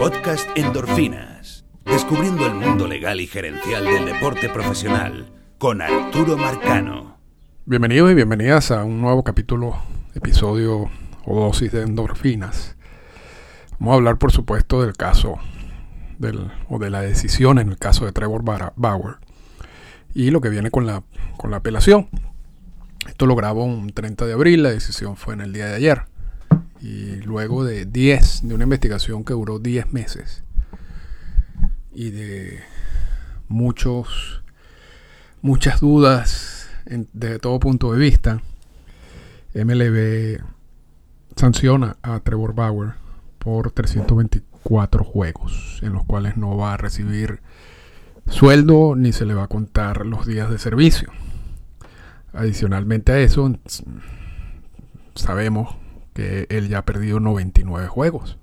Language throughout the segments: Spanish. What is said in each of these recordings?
Podcast Endorfinas. Descubriendo el mundo legal y gerencial del deporte profesional con Arturo Marcano. Bienvenidos y bienvenidas a un nuevo capítulo, episodio o dosis de endorfinas. Vamos a hablar, por supuesto, del caso o de la decisión en el caso de Trevor Bauer y lo que viene con la, con la apelación. Esto lo grabó un 30 de abril, la decisión fue en el día de ayer. Y luego de 10, de una investigación que duró 10 meses y de muchos, muchas dudas desde todo punto de vista, MLB sanciona a Trevor Bauer por 324 juegos en los cuales no va a recibir sueldo ni se le va a contar los días de servicio. Adicionalmente a eso, sabemos él ya ha perdido 99 juegos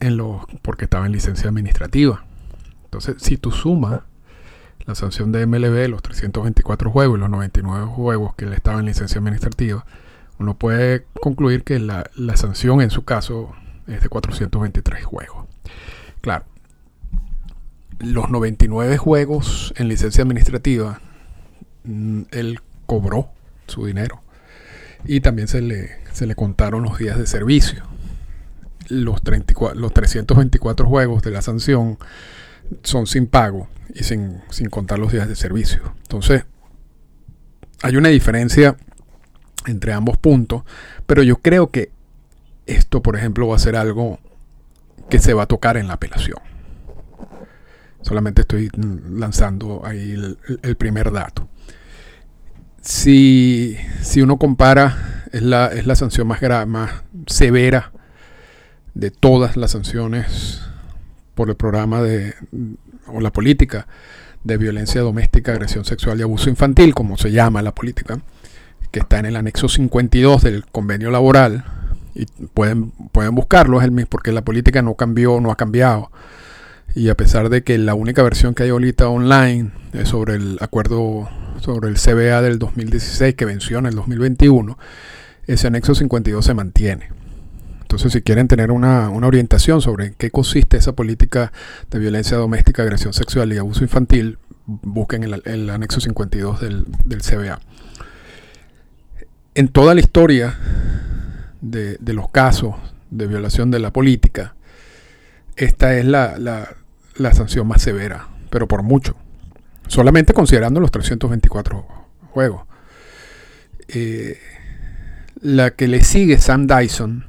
en los, porque estaba en licencia administrativa. Entonces, si tú sumas la sanción de MLB, los 324 juegos y los 99 juegos que él estaba en licencia administrativa, uno puede concluir que la, la sanción en su caso es de 423 juegos. Claro, los 99 juegos en licencia administrativa, mm, él cobró su dinero. Y también se le, se le contaron los días de servicio. Los, 34, los 324 juegos de la sanción son sin pago y sin, sin contar los días de servicio. Entonces, hay una diferencia entre ambos puntos, pero yo creo que esto, por ejemplo, va a ser algo que se va a tocar en la apelación. Solamente estoy lanzando ahí el, primer dato. Si, uno compara, es la, es la sanción más, más severa de todas las sanciones por el programa de, o la política de violencia doméstica, agresión sexual y abuso infantil, como se llama la política, que está en el anexo 52 del convenio laboral, y pueden, pueden buscarlo, es el mismo, porque la política no cambió, no ha cambiado y a pesar de que la única versión que hay ahorita online es sobre el acuerdo sobre el CBA del 2016 que venció en el 2021, ese anexo 52 se mantiene. Entonces, si quieren tener una, orientación sobre qué consiste esa política de violencia doméstica, agresión sexual y abuso infantil, busquen el, anexo 52 del, CBA. En toda la historia de, los casos de violación de la política, esta es la, sanción más severa, pero por mucho. Solamente considerando los 324 juegos. Eh, la que le sigue Sam Dyson,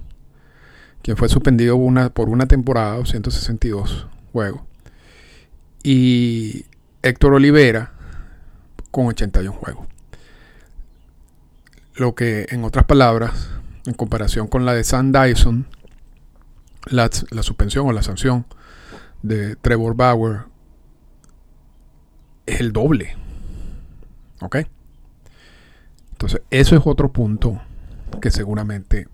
quien fue suspendido por una temporada, 262 juegos. Y Héctor Olivera con 81 juegos. Lo que, en otras palabras, en comparación con la de Sam Dyson, la, suspensión o la sanción de Trevor Bauer es el doble. ¿Ok? Entonces, eso es otro punto que seguramente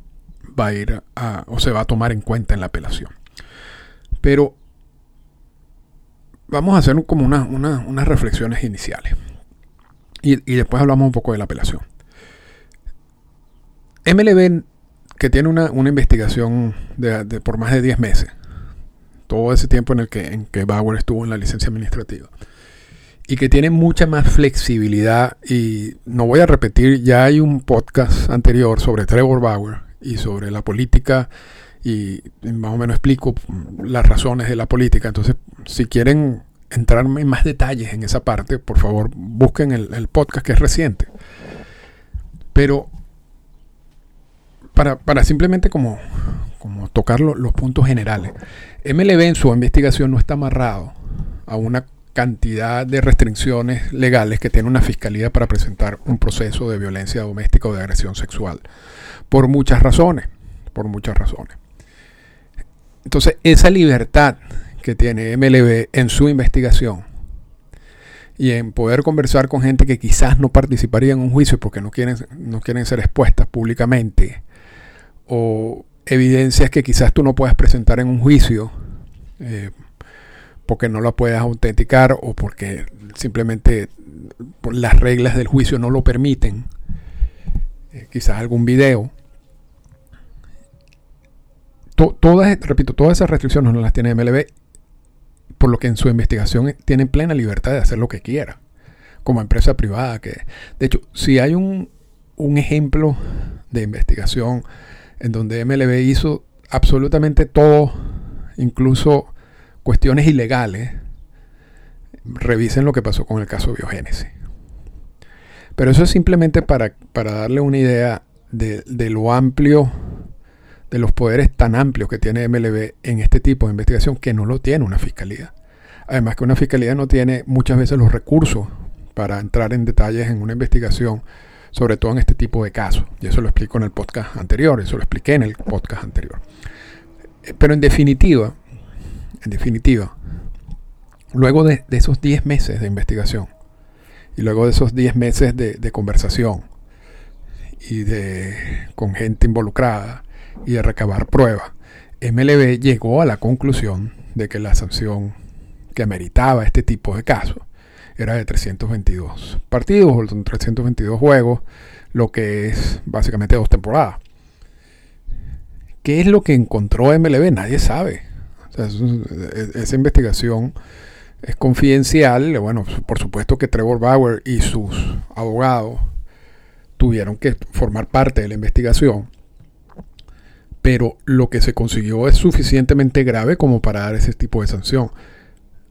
va a ir a, o se va a tomar en cuenta en la apelación. Pero vamos a hacer como unas reflexiones iniciales. Y, después hablamos un poco de la apelación. MLB, que tiene una, investigación de, por más de 10 meses, todo ese tiempo en el que, en que Bauer estuvo en la licencia administrativa. Y que tiene mucha más flexibilidad. Y no voy a repetir, ya hay un podcast anterior sobre Trevor Bauer y sobre la política. Y más o menos explico las razones de la política. Entonces, si quieren entrar en más detalles en esa parte, por favor, busquen el, el podcast que es reciente. Pero para, para simplemente como, tocar los puntos generales. MLB en su investigación no está amarrado a una cantidad de restricciones legales que tiene una fiscalía para presentar un proceso de violencia doméstica o de agresión sexual. Por muchas razones. Por muchas razones. Entonces, esa libertad que tiene MLB en su investigación y en poder conversar con gente que quizás no participaría en un juicio porque no quieren, no quieren ser expuestas públicamente o evidencias que quizás tú no puedas presentar en un juicio eh, porque no la puedas autenticar o porque simplemente las reglas del juicio no lo permiten. Eh, quizás algún video. todas, repito, todas esas restricciones no las tiene MLB, por lo que en su investigación tienen plena libertad de hacer lo que quiera, como empresa privada. Que, de hecho, si hay un, un ejemplo de investigación en donde MLB hizo absolutamente todo, incluso cuestiones ilegales, revisen lo que pasó con el caso Biogénesis. Pero eso es simplemente para, para darle una idea de, de, lo amplio, de los poderes tan amplios que tiene MLB en este tipo de investigación que no lo tiene una fiscalía. Además que una fiscalía no tiene muchas veces los recursos para entrar en detalles en una investigación, sobre todo en este tipo de casos. Y eso lo explico en el podcast anterior, eso lo expliqué en el podcast anterior. Eh, pero en definitiva, en definitiva, luego de, esos 10 meses de investigación y luego de esos 10 meses de, conversación y de con gente involucrada y de recabar pruebas, MLB llegó a la conclusión de que la sanción que ameritaba este tipo de casos era de 322 partidos o 322 juegos, lo que es básicamente dos temporadas. ¿Qué es lo que encontró MLB? Nadie sabe. esa investigación es confidencial. Bueno, por supuesto que Trevor Bauer y sus abogados tuvieron que formar parte de la investigación. Pero lo que se consiguió es suficientemente grave como para dar ese tipo de sanción.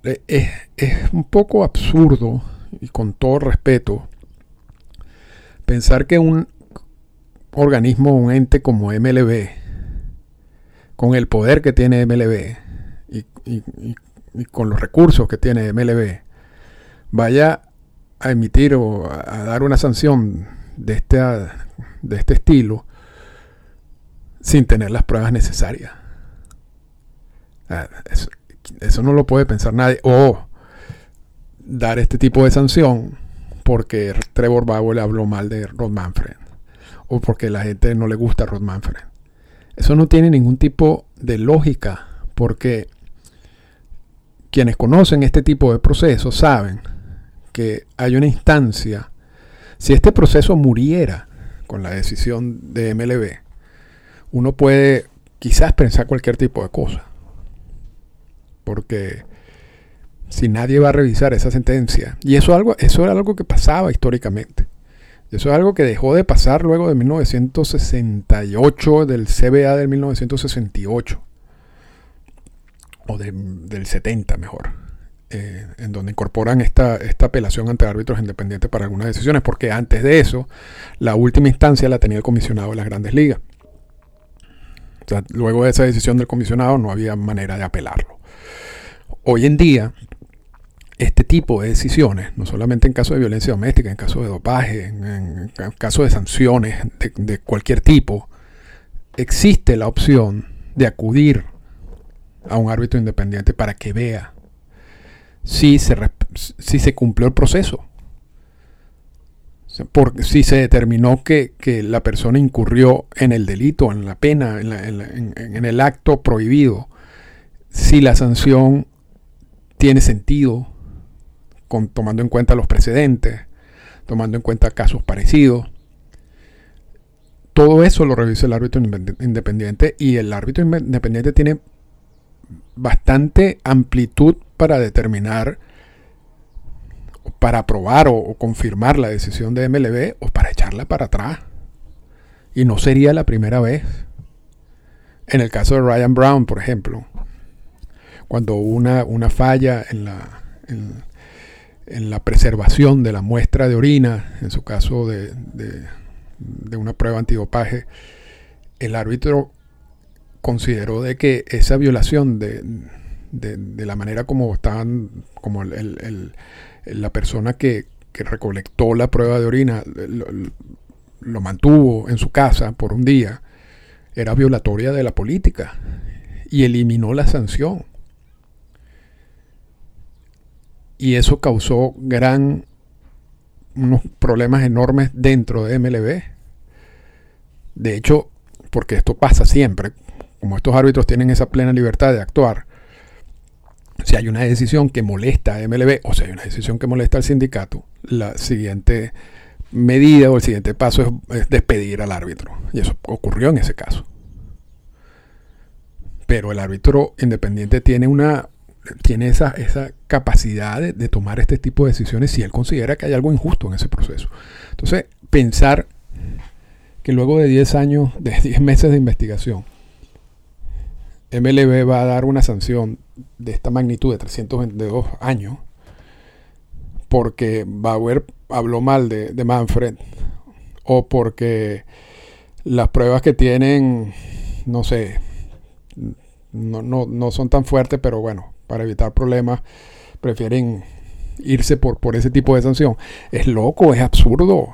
Eh, es, es un poco absurdo, y con todo respeto, pensar que un organismo, un ente como MLB, con el poder que tiene MLB y, y con los recursos que tiene MLB vaya a emitir o a, dar una sanción de este, de este estilo sin tener las pruebas necesarias. Ah, eso, no lo puede pensar nadie. O dar este tipo de sanción porque Trevor Bauer habló mal de Rod Manfred. O porque la gente no le gusta a Rod Manfred. Eso no tiene ningún tipo de lógica. Porque quienes conocen este tipo de procesos saben que hay una instancia, si este proceso muriera con la decisión de MLB, uno puede quizás pensar cualquier tipo de cosa. Porque si nadie va a revisar esa sentencia, y eso, algo, eso era algo que pasaba históricamente. Eso es algo que dejó de pasar luego de 1968, del CBA del 1968 o del 70 mejor, eh, en donde incorporan esta, esta apelación ante árbitros independientes para algunas decisiones, porque antes de eso, la última instancia la tenía el comisionado de las grandes ligas. O sea, luego de esa decisión del comisionado no había manera de apelarlo. Hoy en día, este tipo de decisiones, no solamente en caso de violencia doméstica, en caso de dopaje, en, caso de sanciones de, cualquier tipo, existe la opción de acudir a un árbitro independiente para que vea si se, si se cumplió el proceso. Porque si se determinó que, la persona incurrió en el delito, en la pena, en, el acto prohibido, si la sanción tiene sentido, con, tomando en cuenta los precedentes, tomando en cuenta casos parecidos. Todo eso lo revisa el árbitro independiente y el árbitro independiente tiene bastante amplitud para determinar, para aprobar o, confirmar la decisión de MLB o para echarla para atrás. Y no sería la primera vez. En el caso de Ryan Brown, por ejemplo, cuando una, una falla en la, en, la preservación de la muestra de orina, en su caso de, de, de una prueba antidopaje, el árbitro consideró de que esa violación de, la manera como estaban, como la persona que, recolectó la prueba de orina lo, mantuvo en su casa por un día, era violatoria de la política y eliminó la sanción. Y eso causó gran unos problemas enormes dentro de MLB. De hecho, porque esto pasa siempre, como estos árbitros tienen esa plena libertad de actuar, si hay una decisión que molesta a MLB o si hay una decisión que molesta al sindicato, la siguiente medida o el siguiente paso es, despedir al árbitro. Y eso ocurrió en ese caso. pero el árbitro independiente tiene una tiene esa, esa capacidad de, tomar este tipo de decisiones si él considera que hay algo injusto en ese proceso. Entonces, pensar que luego de 10 años, de 10 meses de investigación, MLB va a dar una sanción de esta magnitud de 322 años porque Bauer habló mal de, de Manfred o porque las pruebas que tienen, no sé, no, no, no son tan fuertes, pero bueno, para evitar problemas prefieren irse por, por ese tipo de sanción. Es loco, es absurdo,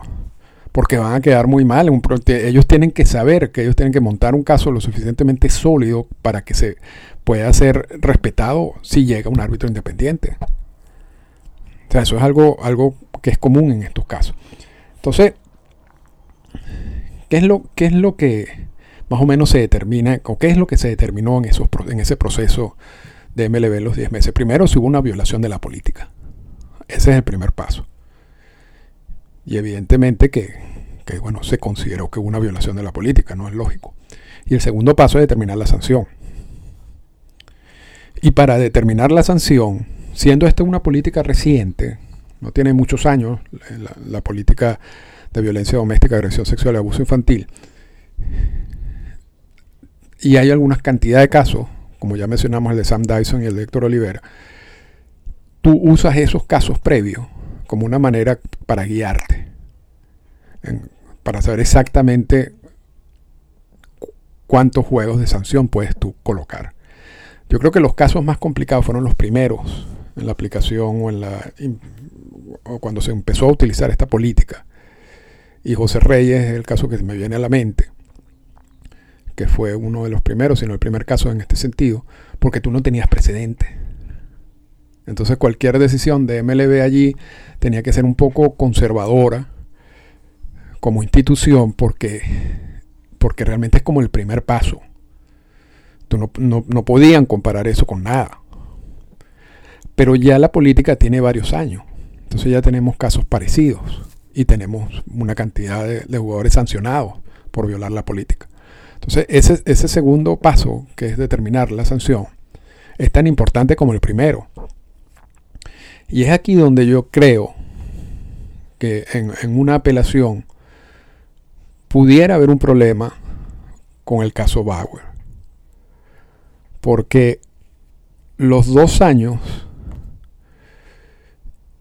porque van a quedar muy mal. ellos tienen que saber que ellos tienen que montar un caso lo suficientemente sólido para que se pueda ser respetado si llega un árbitro independiente. O sea, eso es algo, algo que es común en estos casos. Entonces, ¿qué es lo, qué es lo que más o menos se determina, o qué es lo que se determinó en, esos, en ese proceso de MLB los 10 meses? Primero, si hubo una violación de la política. Ese es el primer paso. Y evidentemente que, que, bueno, se consideró que hubo una violación de la política, no es lógico. Y el segundo paso es determinar la sanción. Y para determinar la sanción, siendo esta una política reciente, no tiene muchos años, la, la política de violencia doméstica, agresión sexual y abuso infantil, y hay algunas cantidad de casos, como ya mencionamos el de Sam Dyson y el de Héctor Olivera, tú usas esos casos previos como una manera para guiarte, para saber exactamente cuántos juegos de sanción puedes tú colocar. Yo creo que los casos más complicados fueron los primeros en la aplicación o o cuando se empezó a utilizar esta política. Y José Reyes es el caso que me viene a la mente que fue uno de los primeros, sino el primer caso en este sentido, porque tú no tenías precedente. Entonces cualquier decisión de MLB allí tenía que ser un poco conservadora como institución porque, porque realmente es como el primer paso. Tú no, no, no podían comparar eso con nada. Pero ya la política tiene varios años. Entonces ya tenemos casos parecidos y tenemos una cantidad de, de jugadores sancionados por violar la política. Entonces, ese, segundo paso, que es determinar la sanción, es tan importante como el primero. Y es aquí donde yo creo que en, en, una apelación pudiera haber un problema con el caso Bauer. Porque los dos años,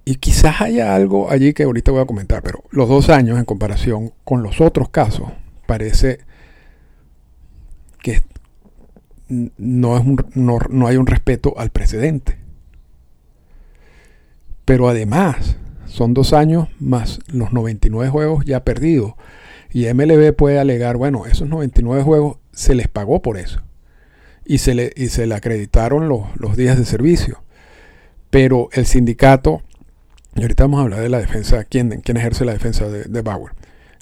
y quizás haya algo allí que ahorita voy a comentar, pero los dos años en comparación con los otros casos parece que no, es no, hay un respeto al precedente. Pero además, son dos años más los 99 juegos ya perdidos. Y MLB puede alegar, bueno, esos 99 juegos se les pagó por eso. Y se le, y se le acreditaron los, los días de servicio. Pero el sindicato, y ahorita vamos a hablar de la defensa, quién, quién ejerce la defensa de, de Bauer.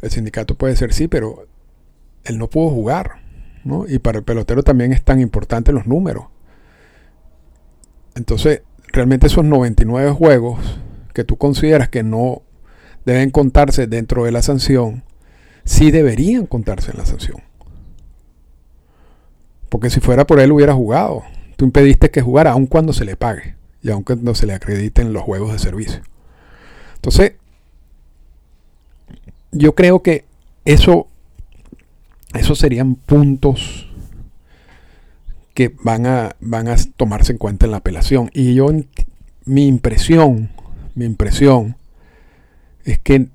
El sindicato puede ser sí, pero él no pudo jugar. Y para el pelotero también es tan importante los números. Entonces, realmente esos 99 juegos que tú consideras que no deben contarse dentro de la sanción, sí deberían contarse en la sanción. Porque si fuera por él hubiera jugado. Tú impediste que jugara aun cuando se le pague y aun cuando se le acrediten los juegos de servicio. Entonces, yo creo que eso esos serían puntos que van a, van a tomarse en cuenta en la apelación. Y yo, mi impresión, mi impresión es que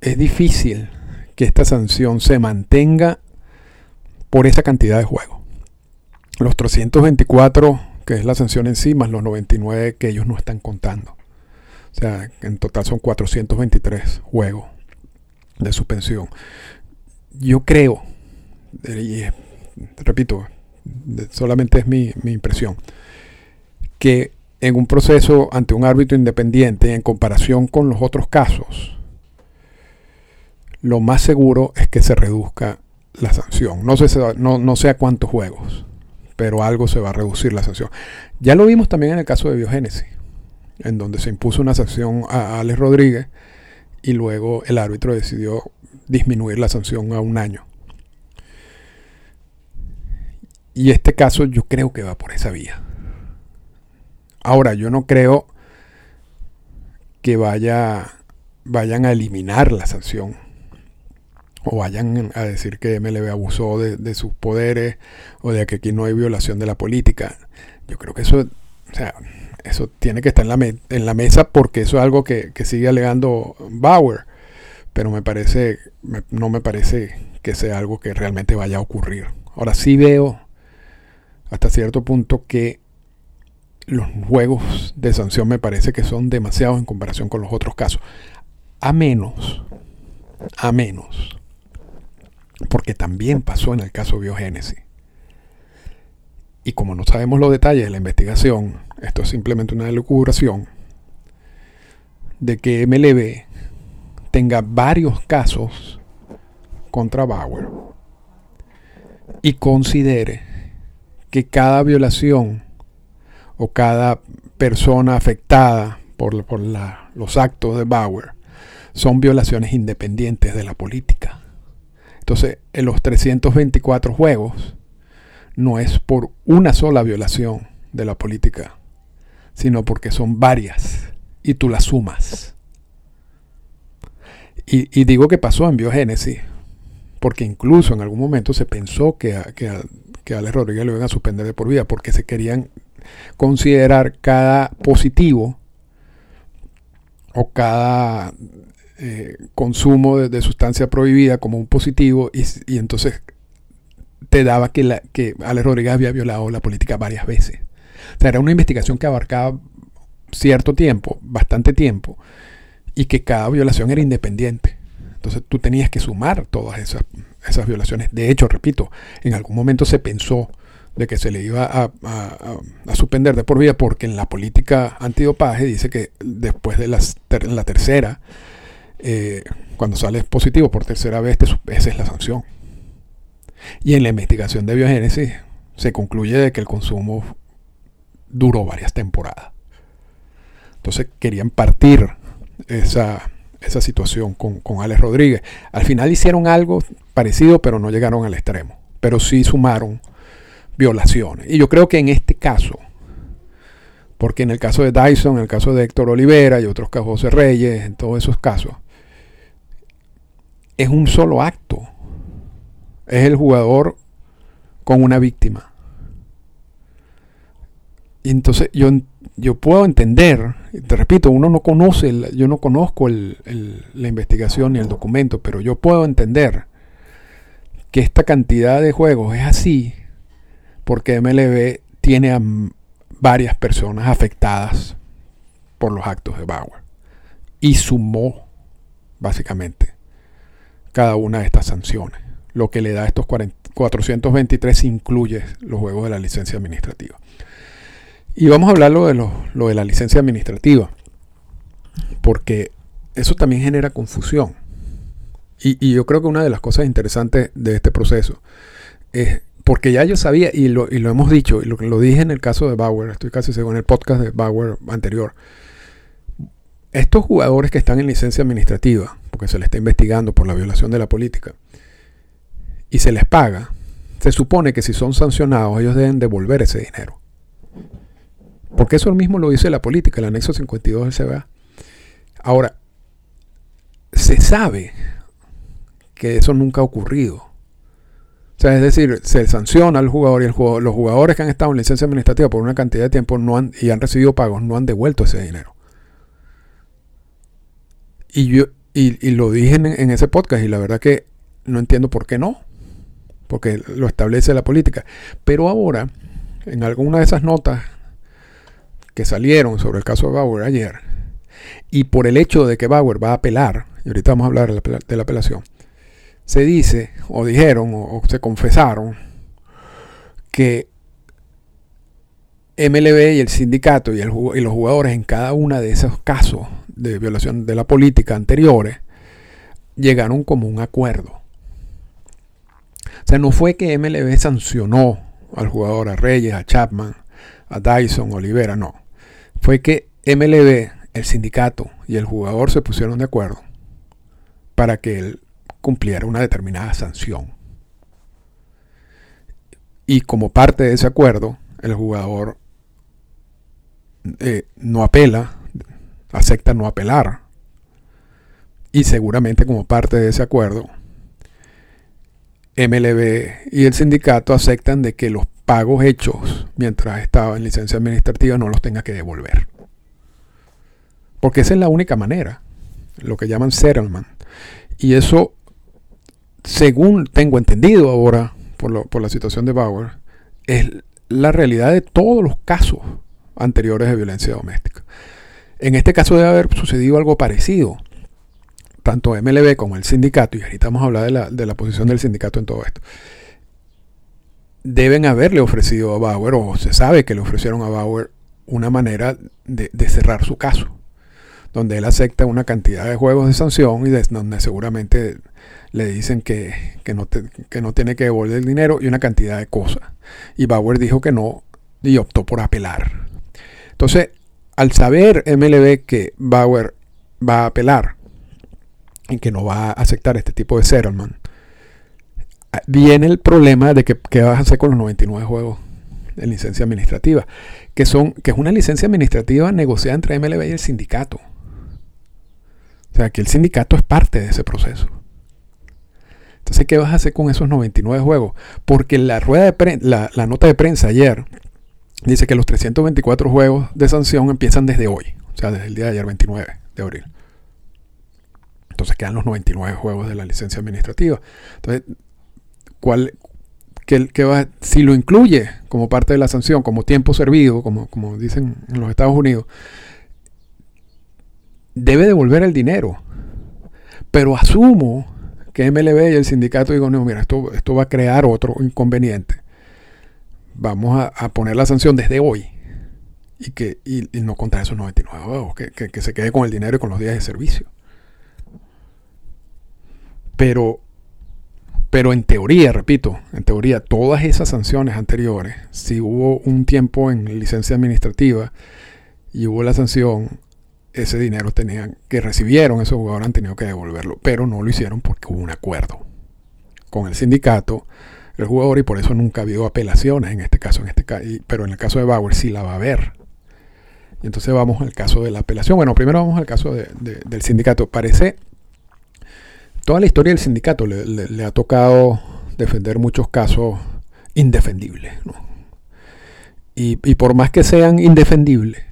es difícil que esta sanción se mantenga por esa cantidad de juegos. Los 324, que es la sanción en sí, más los 99 que ellos no están contando. O sea, en total son 423 juegos de suspensión yo creo, y repito, solamente es mi, mi impresión, que en un proceso ante un árbitro independiente en comparación con los otros casos, lo más seguro es que se reduzca la sanción. No sé, no, no sé a cuántos juegos, pero algo se va a reducir la sanción. Ya lo vimos también en el caso de Biogénesis, en donde se impuso una sanción a Alex Rodríguez y luego el árbitro decidió disminuir la sanción a un año. y este caso yo creo que va por esa vía. Ahora, yo no creo que vaya, vayan a eliminar la sanción o vayan a decir que MLB abusó de, sus poderes o de que aquí no hay violación de la política. Yo creo que eso, o sea, eso tiene que estar en la, en la mesa porque eso es algo que, sigue alegando Bauer. Pero me parece, no me parece que sea algo que realmente vaya a ocurrir. Ahora sí veo hasta cierto punto que los juegos de sanción me parece que son demasiados en comparación con los otros casos. A menos, a menos porque también pasó en el caso Biogénesis. Y como no sabemos los detalles de la investigación, esto es simplemente una elucubración, de que MLB tenga varios casos contra Bauer y considere que cada violación o cada persona afectada por, por los actos de Bauer son violaciones independientes de la política. Entonces, en los 324 juegos no es por una sola violación de la política, sino porque son varias y tú las sumas. Y, digo que pasó en Biogénesis, porque incluso en algún momento se pensó que, que, que a Alex Rodríguez lo iban a suspender de por vida, porque se querían considerar cada positivo o cada eh, consumo de, sustancia prohibida como un positivo y, entonces te daba que, la, que Alex Rodríguez había violado la política varias veces. O sea, era una investigación que abarcaba cierto tiempo, bastante tiempo, y que cada violación era independiente. Entonces tú tenías que sumar todas esas, esas violaciones. De hecho, repito, en algún momento se pensó de que se le iba a, suspender de por vida porque en la política antidopaje dice que después de las la tercera eh, cuando sales positivo por tercera vez, esa es la sanción. Y en la investigación de biogénesis se concluye de que el consumo duró varias temporadas. Entonces querían partir esa, esa situación con, con Alex Rodríguez. Al final hicieron algo parecido, pero no llegaron al extremo. Pero sí sumaron violaciones. Y yo creo que en este caso, porque en el caso de Dyson, en el caso de Héctor Olivera y otros casos José Reyes, en todos esos casos, es un solo acto. Es el jugador con una víctima. Y entonces yo, yo puedo entender, te repito, uno no conoce, yo no conozco la investigación ni el documento, pero yo puedo entender que esta cantidad de juegos es así porque MLB tiene a varias personas afectadas por los actos de Bauer y sumó básicamente cada una de estas sanciones. Lo que le da estos 423 incluye los juegos de la licencia administrativa. Y vamos a hablar de lo, de la licencia administrativa, porque eso también genera confusión. Y, yo creo que una de las cosas interesantes de este proceso es, porque ya yo sabía, y lo, y lo hemos dicho, y lo, lo dije en el caso de Bauer, estoy casi seguro en el podcast de Bauer anterior, estos jugadores que están en licencia administrativa, porque se les está investigando por la violación de la política, y se les paga, se supone que si son sancionados ellos deben devolver ese dinero. Porque eso mismo lo dice la política, el anexo 52 del CBA. Ahora, se sabe que eso nunca ha ocurrido. O sea, es decir, se sanciona al jugador y los jugadores que han estado en licencia administrativa por una cantidad de tiempo no han, y han recibido pagos no han devuelto ese dinero. Y yo y, lo dije en, ese podcast y la verdad que no entiendo por qué no, porque lo establece la política. Pero ahora, en alguna de esas notas que salieron sobre el caso de Bauer ayer, y por el hecho de que Bauer va a apelar, y ahorita vamos a hablar de la, apelación, se dice, o dijeron, o, se confesaron, que MLB y el sindicato y, y, los jugadores en cada uno de esos casos de violación de la política anteriores llegaron como un acuerdo. O sea, no fue que MLB sancionó al jugador, a Reyes, a Chapman, a Dyson, Olivera, no. Fue que MLB, el sindicato y el jugador se pusieron de acuerdo para que él cumpliera una determinada sanción. Y como parte de ese acuerdo, el jugador eh, no apela, acepta no apelar. Y seguramente como parte de ese acuerdo, MLB y el sindicato aceptan de que los pagos hechos mientras estaba en licencia administrativa no los tenga que devolver. Porque esa es la única manera, lo que llaman settlement. Y eso, según tengo entendido ahora por, la situación de Bauer, es la realidad de todos los casos anteriores de violencia doméstica. En este caso debe haber sucedido algo parecido. Tanto MLB como el sindicato, y ahorita vamos a hablar de la, de la posición del sindicato en todo esto, deben haberle ofrecido a Bauer, o se sabe que le ofrecieron a Bauer, una manera de, cerrar su caso, donde él acepta una cantidad de juegos de sanción y donde seguramente le dicen que, que, no que no tiene que devolver el dinero y una cantidad de cosas. Y Bauer dijo que no y optó por apelar. Entonces, al saber MLB que Bauer va a apelar y que no va a aceptar este tipo de settlement, viene el problema de que qué vas a hacer con los 99 juegos de licencia administrativa, que son que es una licencia administrativa negociada entre MLB y el sindicato. O sea, que el sindicato es parte de ese proceso. Entonces, ¿qué vas a hacer con esos 99 juegos? Porque la rueda de la, la nota de prensa ayer dice que los 324 juegos de sanción empiezan desde hoy, o sea, desde el día de ayer, 29 de abril. Entonces quedan los 99 juegos de la licencia administrativa. Entonces, ¿cuál, qué, va, si lo incluye como parte de la sanción, como tiempo servido, como, como dicen en los Estados Unidos, debe devolver el dinero. Pero asumo que MLB y el sindicato digo, no, mira, esto, esto va a crear otro inconveniente vamos a, poner la sanción desde hoy y, que, y, no contar esos 99 huevos, que, que, se quede con el dinero y con los días de servicio. Pero, pero en teoría, repito, en teoría, todas esas sanciones anteriores, si hubo un tiempo en licencia administrativa y hubo la sanción, ese dinero tenían, que recibieron esos jugadores han tenido que devolverlo, pero no lo hicieron porque hubo un acuerdo con el sindicato el jugador y por eso nunca ha habido apelaciones en este caso, en este pero en el caso de Bauer sí la va a haber. Y entonces vamos al caso de la apelación. Bueno, primero vamos al caso del sindicato. Parece, toda la historia del sindicato le, ha tocado defender muchos casos indefendibles. Y, por más que sean indefendibles,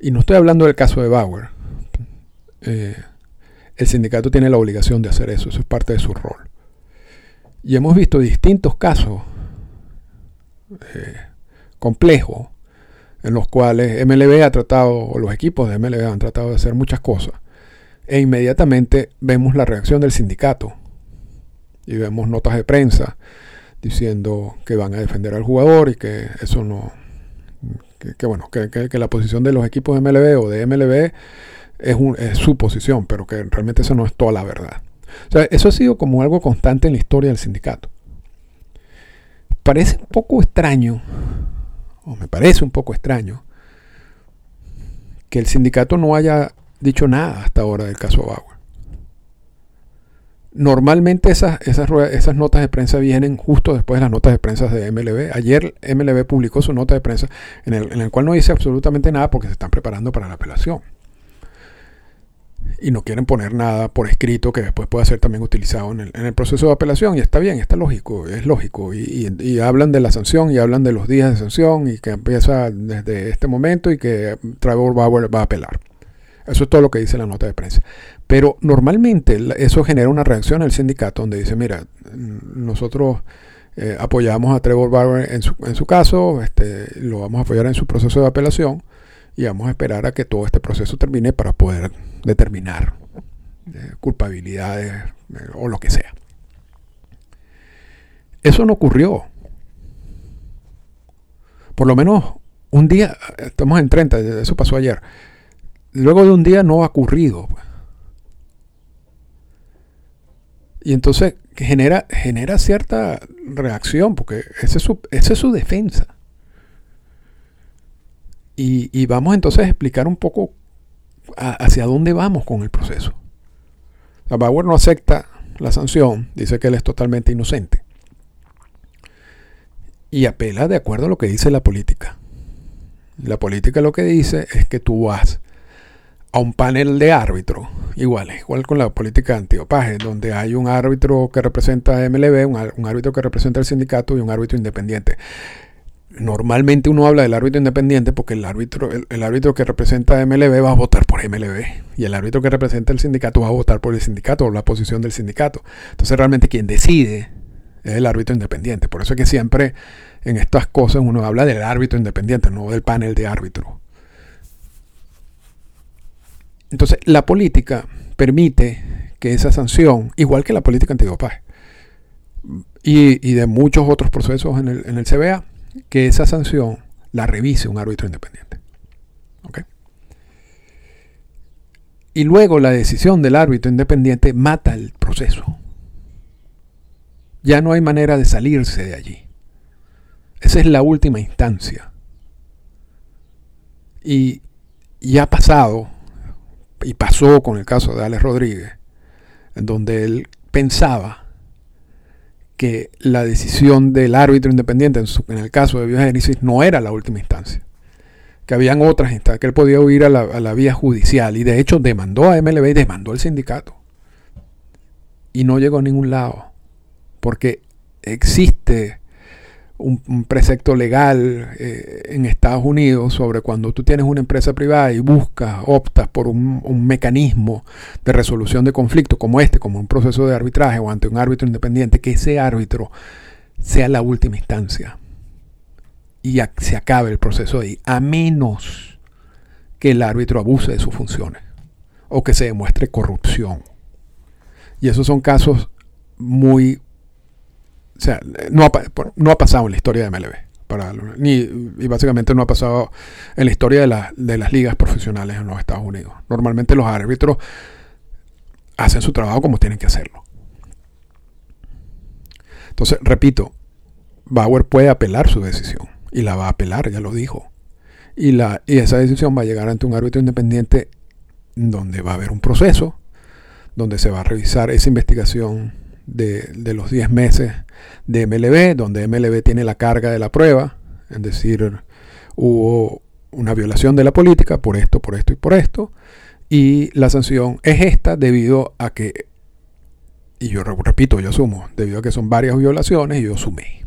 y no estoy hablando del caso de Bauer, eh, el sindicato tiene la obligación de hacer eso, eso es parte de su rol. Y hemos visto distintos casos eh, complejos en los cuales MLB ha tratado, o los equipos de MLB han tratado de hacer muchas cosas. E inmediatamente vemos la reacción del sindicato. Y vemos notas de prensa diciendo que van a defender al jugador y que eso no... Que, bueno, que, la posición de los equipos de MLB o de MLB es, es su posición, pero que realmente eso no es toda la verdad. O sea, eso ha sido como algo constante en la historia del sindicato. Parece un poco extraño, o me parece un poco extraño, que el sindicato no haya dicho nada hasta ahora del caso Bauer. Normalmente esas, notas de prensa vienen justo después de las notas de prensa de MLB. Ayer MLB publicó su nota de prensa en el, cual no dice absolutamente nada porque se están preparando para la apelación y no quieren poner nada por escrito que después pueda ser también utilizado en el, proceso de apelación. Y está bien, está lógico, es lógico. Y, hablan de la sanción y hablan de los días de sanción y que empieza desde este momento y que Trevor Bauer va a apelar. Eso es todo lo que dice la nota de prensa. Pero normalmente eso genera una reacción al sindicato donde dice, mira, nosotros eh, apoyamos a Trevor Bauer en su, en su caso, este, lo vamos a apoyar en su proceso de apelación y vamos a esperar a que todo este proceso termine para poder determinar eh, culpabilidades eh, o lo que sea. Eso no ocurrió. Por lo menos un día, estamos en 30, eso pasó ayer. Luego de un día no ha ocurrido. Pues. Y entonces genera, genera cierta reacción, porque esa es su, esa es su defensa. Y, vamos entonces a explicar un poco hacia dónde vamos con el proceso. La Bauer no acepta la sanción, dice que él es totalmente inocente. y apela de acuerdo a lo que dice la política. La política lo que dice es que tú vas a un panel de árbitros, igual, igual con la política antiopaje, donde hay un árbitro que representa a MLB, un, árbitro que representa al sindicato y un árbitro independiente. Normalmente uno habla del árbitro independiente porque el árbitro, el, árbitro que representa a MLB va a votar por MLB y el árbitro que representa el sindicato va a votar por el sindicato o la posición del sindicato. Entonces realmente quien decide es el árbitro independiente. Por eso es que siempre en estas cosas uno habla del árbitro independiente, no del panel de árbitros. Entonces, la política permite que esa sanción, igual que la política antidopaje, y, y de muchos otros procesos en el, en el CBA, que esa sanción la revise un árbitro independiente. Y luego la decisión del árbitro independiente mata el proceso. Ya no hay manera de salirse de allí. Esa es la última instancia. Y ya ha pasado, y pasó con el caso de Alex Rodríguez, en donde él pensaba que la decisión del árbitro independiente, en, el caso de biogénesis, no era la última instancia. Que habían otras instancias, que él podía huir a la, a la vía judicial. Y de hecho demandó a MLB y demandó al sindicato. Y no llegó a ningún lado porque existe un, precepto legal eh, en Estados Unidos sobre cuando tú tienes una empresa privada y buscas, optas por un, mecanismo de resolución de conflictos como este, como un proceso de arbitraje o ante un árbitro independiente, que ese árbitro sea la última instancia y se acabe el proceso ahí, a menos que el árbitro abuse de sus funciones o que se demuestre corrupción. Y esos son casos muy no ha, pasado en la historia de MLB. Para, ni, y básicamente no ha pasado en la historia de, de las ligas profesionales en los Estados Unidos. Normalmente los árbitros hacen su trabajo como tienen que hacerlo. Entonces, repito, Bauer puede apelar su decisión y la va a apelar, ya lo dijo. Y, la, y esa decisión va a llegar ante un árbitro independiente donde va a haber un proceso, donde se va a revisar esa investigación de, los 10 meses de MLB, donde MLB tiene la carga de la prueba, es decir, hubo una violación de la política por esto, por esto y por esto, y la sanción es esta debido a que, y yo repito, yo asumo, debido a que son varias violaciones, yo sumé.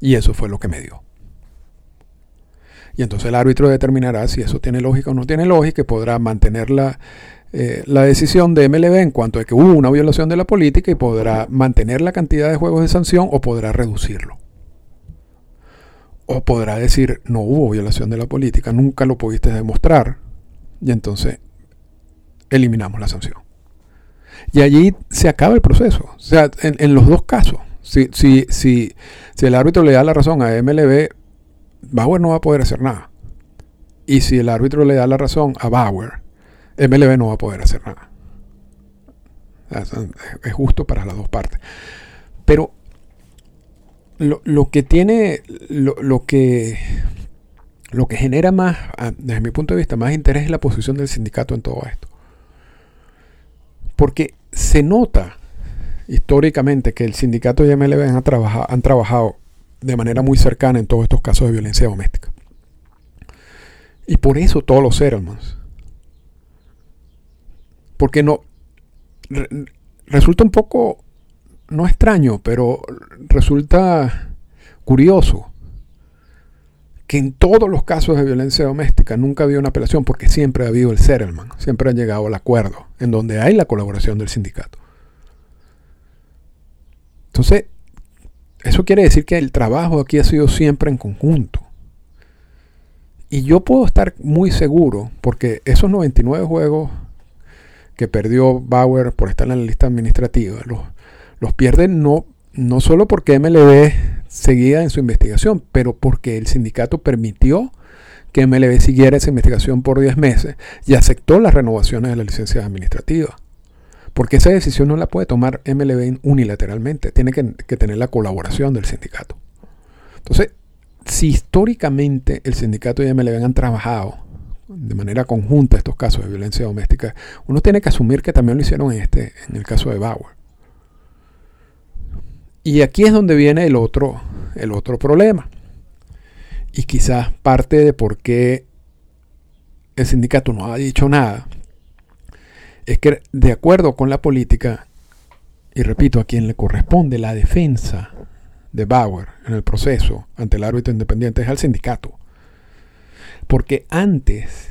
Y eso fue lo que me dio. Y entonces el árbitro determinará si eso tiene lógica o no tiene lógica y podrá mantenerla eh, la decisión de MLB en cuanto a que hubo una violación de la política y podrá mantener la cantidad de juegos de sanción o podrá reducirlo. O podrá decir, no hubo violación de la política, nunca lo pudiste demostrar, y entonces eliminamos la sanción. Y allí se acaba el proceso. O sea, en, los dos casos, si, si, si, si el árbitro le da la razón a MLB, Bauer no va a poder hacer nada. Y si el árbitro le da la razón a Bauer, MLB no va a poder hacer nada. Es justo para las dos partes. Pero lo, que tiene, lo, que, lo que genera más, desde mi punto de vista, más interés es la posición del sindicato en todo esto. Porque se nota históricamente que el sindicato y MLB han trabajado, han trabajado de manera muy cercana en todos estos casos de violencia doméstica. Y por eso todos los settlements porque no resulta un poco no extraño, pero resulta curioso que en todos los casos de violencia doméstica nunca había una apelación porque siempre ha habido el settlement, siempre han llegado al acuerdo, en donde hay la colaboración del sindicato. Entonces, eso quiere decir que el trabajo aquí ha sido siempre en conjunto. Y yo puedo estar muy seguro, porque esos 99 juegos que perdió Bauer por estar en la lista administrativa, los, los pierde no, no solo porque MLB seguía en su investigación, pero porque el sindicato permitió que MLB siguiera esa investigación por 10 meses y aceptó las renovaciones de la licencia administrativa. Porque esa decisión no la puede tomar MLB unilateralmente, tiene que tener la colaboración del sindicato. Entonces, si históricamente el sindicato y MLB han trabajado de manera conjunta estos casos de violencia doméstica, uno tiene que asumir que también lo hicieron en, este, en el caso de Bauer. Y aquí es donde viene el otro, el otro problema. Y quizás parte de por qué el sindicato no ha dicho nada es que de acuerdo con la política, y repito, a quien le corresponde la defensa de Bauer en el proceso ante el árbitro independiente es al sindicato. Porque antes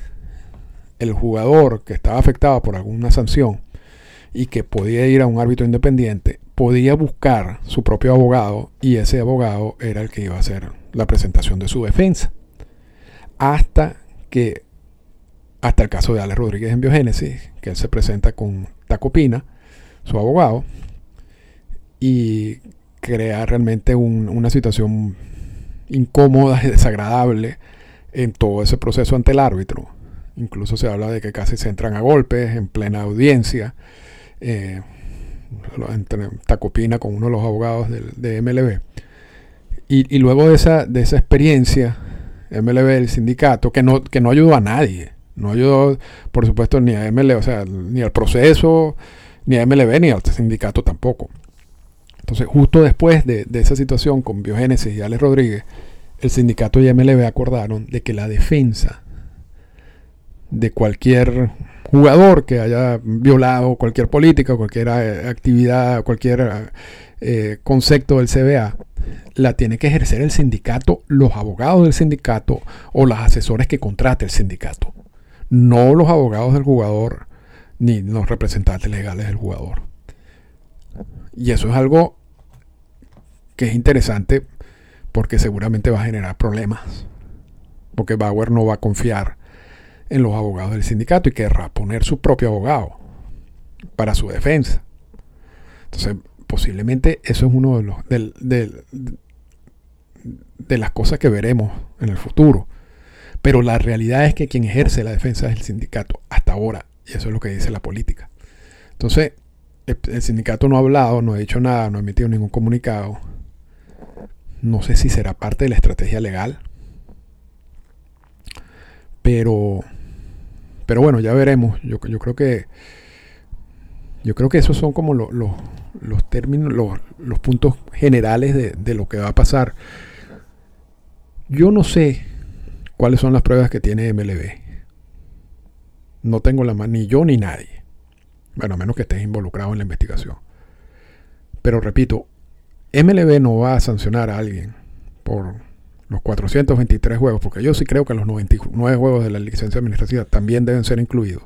el jugador que estaba afectado por alguna sanción y que podía ir a un árbitro independiente, podía buscar su propio abogado y ese abogado era el que iba a hacer la presentación de su defensa. Hasta que, hasta el caso de Alex Rodríguez en Biogénesis, que él se presenta con Tacopina, su abogado, y crea realmente una situación incómoda y desagradable en todo ese proceso ante el árbitro. Incluso se habla de que casi se entran a golpes en plena audiencia. Eh, Tacopina con uno de los abogados de, MLB. Y, luego de esa, de esa experiencia, MLB, el sindicato, que no, que no ayudó a nadie. No ayudó, por supuesto, ni a MLB, o sea, ni al proceso, ni a MLB, ni al sindicato tampoco. Entonces, justo después de, de esa situación con Biogénesis y Alex Rodríguez, el sindicato y MLB acordaron de que la defensa de cualquier jugador que haya violado cualquier política, cualquier eh, actividad, cualquier eh, concepto del CBA, la tiene que ejercer el sindicato, los abogados del sindicato o los asesores que contrate el sindicato, no los abogados del jugador ni los representantes legales del jugador. Y eso es algo que es interesante porque seguramente va a generar problemas. Porque Bauer no va a confiar en los abogados del sindicato y querrá poner su propio abogado para su defensa. Entonces, posiblemente eso es uno de los de las cosas que veremos en el futuro. Pero la realidad es que quien ejerce la defensa es el sindicato hasta ahora. Y eso es lo que dice la política. Entonces, el sindicato no ha hablado, no ha dicho nada, no ha emitido ningún comunicado. No sé si será parte de la estrategia legal. Pero, pero bueno, ya veremos. Yo, yo creo que yo creo que esos son como los términos, los, puntos generales de, de, lo que va a pasar. Yo no sé cuáles son las pruebas que tiene MLB. No tengo la mano, ni yo ni nadie. Bueno, a menos que estés involucrado en la investigación. Pero repito, MLB no va a sancionar a alguien por los 423 juegos, porque yo sí creo que los 99 juegos de la licencia administrativa también deben ser incluidos,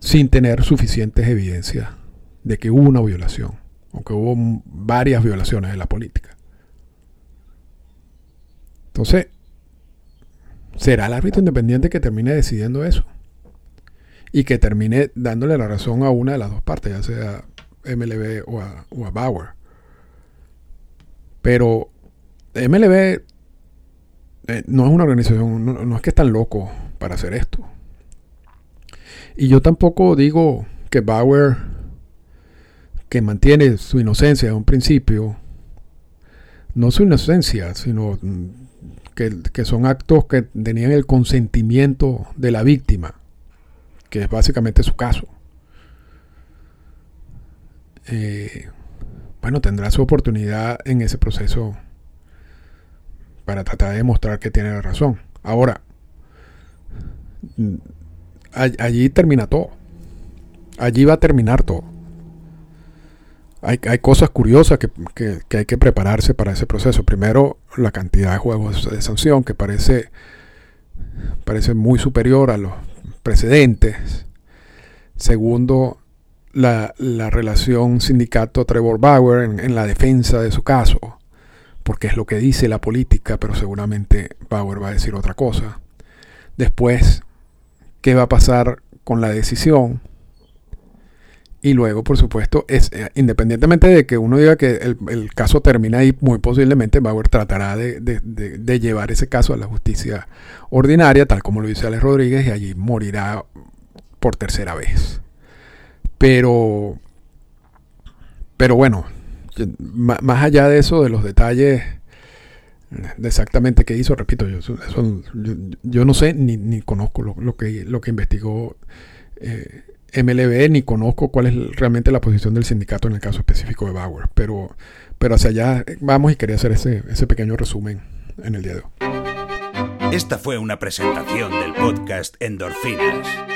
sin tener suficientes evidencias de que hubo una violación, aunque hubo varias violaciones de la política. Entonces, será el árbitro independiente que termine decidiendo eso y que termine dándole la razón a una de las dos partes, ya sea MLB o a, Bauer. Pero MLB eh, no es una organización, no, es que están locos para hacer esto. Y yo tampoco digo que Bauer, que mantiene su inocencia en un principio, no su inocencia, sino que, que, son actos que tenían el consentimiento de la víctima, que es básicamente su caso. Eh, bueno, tendrá su oportunidad en ese proceso para tratar de demostrar que tiene la razón. Ahora, allí termina todo. Allí va a terminar todo. Hay, cosas curiosas que, que, hay que prepararse para ese proceso. Primero, la cantidad de juegos de sanción que parece, parece muy superior a los precedentes. Segundo, la, relación sindicato-Trevor Bauer en, la defensa de su caso, porque es lo que dice la política, pero seguramente Bauer va a decir otra cosa. Después, ¿qué va a pasar con la decisión? Y luego, por supuesto, es, eh, independientemente de que uno diga que el, caso termina ahí, muy posiblemente Bauer tratará de, de, llevar ese caso a la justicia ordinaria, tal como lo dice Alex Rodríguez, y allí morirá por tercera vez. Pero, pero bueno, más allá de eso, de los detalles de exactamente qué hizo, repito, yo, yo, no sé ni, ni conozco lo, que, lo que investigó eh, MLB, ni conozco cuál es realmente la posición del sindicato en el caso específico de Bauer, pero, pero hacia allá vamos y quería hacer ese, ese pequeño resumen en el día de hoy. Esta fue una presentación del podcast Endorfinas.